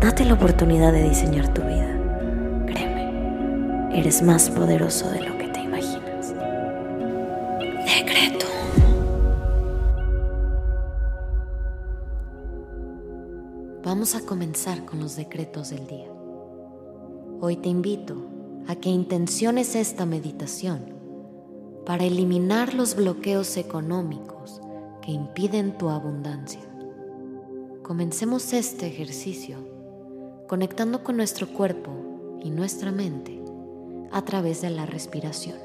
Date la oportunidad de diseñar tu vida. Créeme, eres más poderoso de lo que te imaginas. Decreto. Vamos a comenzar con los decretos del día. Hoy te invito a que intenciones esta meditación para eliminar los bloqueos económicos que impiden tu abundancia. Comencemos este ejercicio conectando con nuestro cuerpo y nuestra mente a través de la respiración.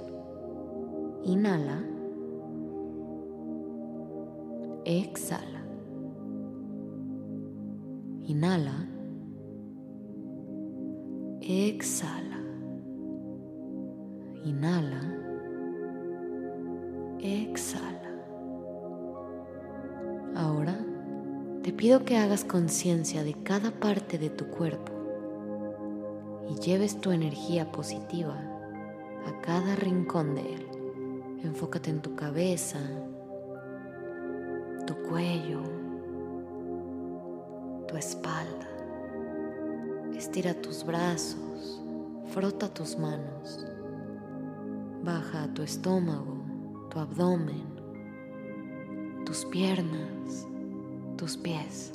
Inhala. Exhala. Inhala. Exhala. Inhala. Exhala. Te pido que hagas conciencia de cada parte de tu cuerpo y lleves tu energía positiva a cada rincón de él. Enfócate en tu cabeza, tu cuello, tu espalda. Estira tus brazos, frota tus manos, baja a tu estómago, tu abdomen, tus piernas, tus pies.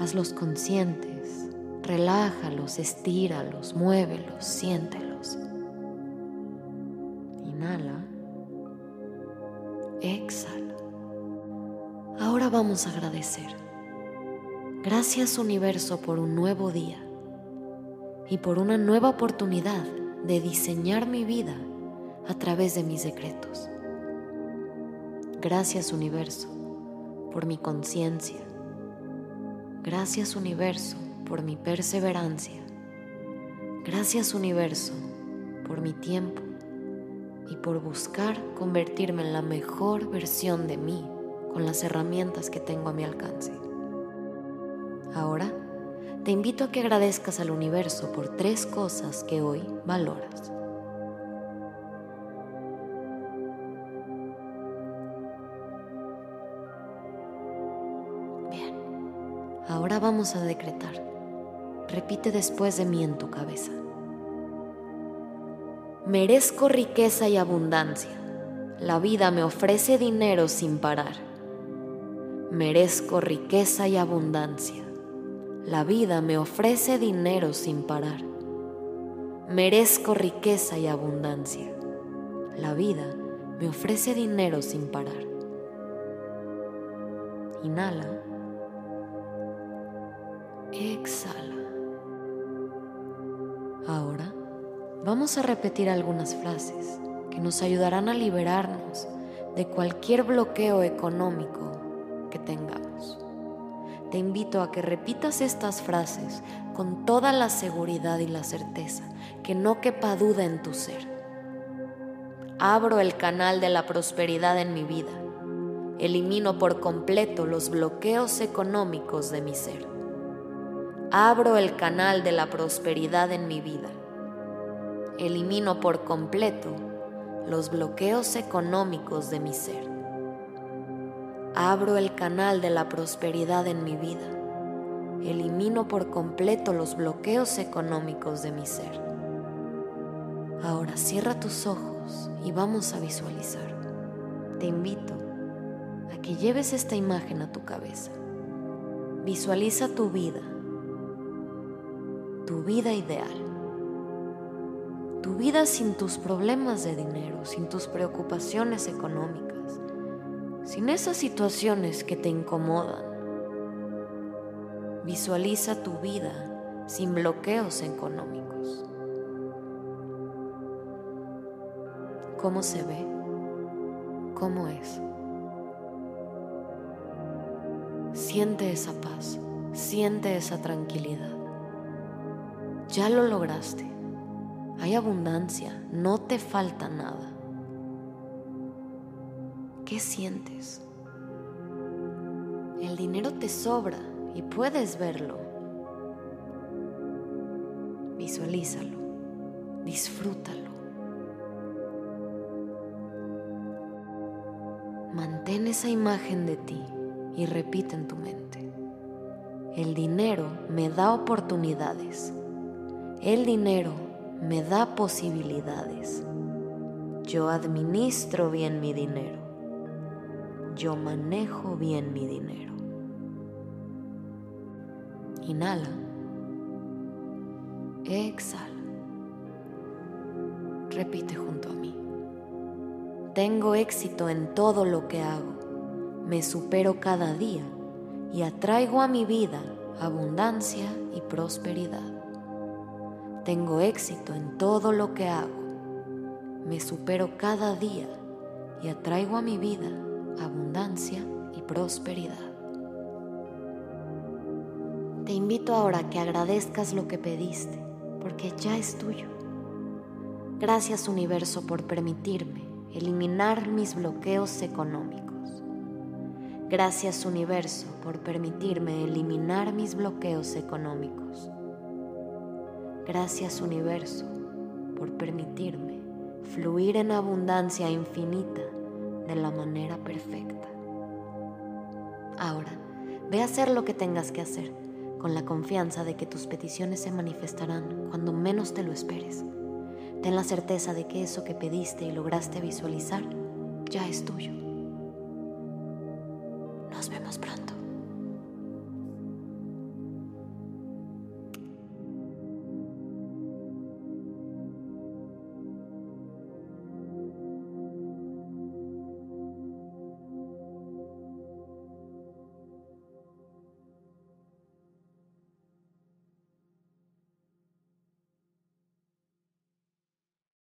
Hazlos conscientes, relájalos, estíralos, muévelos, siéntelos. Inhala, exhala. Ahora vamos a agradecer. Gracias universo por un nuevo día y por una nueva oportunidad de diseñar mi vida a través de mis decretos. Gracias universo por mi conciencia. Gracias universo por mi perseverancia. Gracias universo por mi tiempo y por buscar convertirme en la mejor versión de mí con las herramientas que tengo a mi alcance. Ahora te invito a que agradezcas al universo por tres cosas que hoy valoras. Ahora vamos a decretar. Repite después de mí en tu cabeza. Merezco riqueza y abundancia. La vida me ofrece dinero sin parar. Merezco riqueza y abundancia. La vida me ofrece dinero sin parar. Merezco riqueza y abundancia. La vida me ofrece dinero sin parar. Inhala. Exhala. Ahora vamos a repetir algunas frases que nos ayudarán a liberarnos de cualquier bloqueo económico que tengamos. Te invito a que repitas estas frases con toda la seguridad y la certeza, que no quepa duda en tu ser. Abro el canal de la prosperidad en mi vida. Elimino por completo los bloqueos económicos de mi ser. Abro el canal de la prosperidad en mi vida. Elimino por completo los bloqueos económicos de mi ser. Abro el canal de la prosperidad en mi vida. Elimino por completo los bloqueos económicos de mi ser. Ahora cierra tus ojos y vamos a visualizar. Te invito a que lleves esta imagen a tu cabeza. Visualiza tu vida, tu vida ideal. Tu vida sin tus problemas de dinero, sin tus preocupaciones económicas sin esas situaciones que te incomodan. Visualiza tu vida sin bloqueos económicos. ¿Cómo se ve? ¿Cómo es? Siente esa paz, siente esa tranquilidad. Ya lo lograste. Hay abundancia, no te falta nada. ¿Qué sientes? El dinero te sobra y puedes verlo. Visualízalo, disfrútalo. Mantén esa imagen de ti y repite en tu mente. El dinero me da oportunidades. El dinero me da posibilidades. Yo administro bien mi dinero. Yo manejo bien mi dinero. Inhala. Exhala. Repite junto a mí. Tengo éxito en todo lo que hago. Me supero cada día y atraigo a mi vida abundancia y prosperidad. Tengo éxito en todo lo que hago. Me supero cada día y atraigo a mi vida abundancia y prosperidad. Te invito ahora a que agradezcas lo que pediste, porque ya es tuyo. Gracias universo por permitirme eliminar mis bloqueos económicos. Gracias universo por permitirme eliminar mis bloqueos económicos. Gracias universo por permitirme fluir en abundancia infinita de la manera perfecta. Ahora, ve a hacer lo que tengas que hacer con la confianza de que tus peticiones se manifestarán cuando menos te lo esperes. Ten la certeza de que eso que pediste y lograste visualizar ya es tuyo.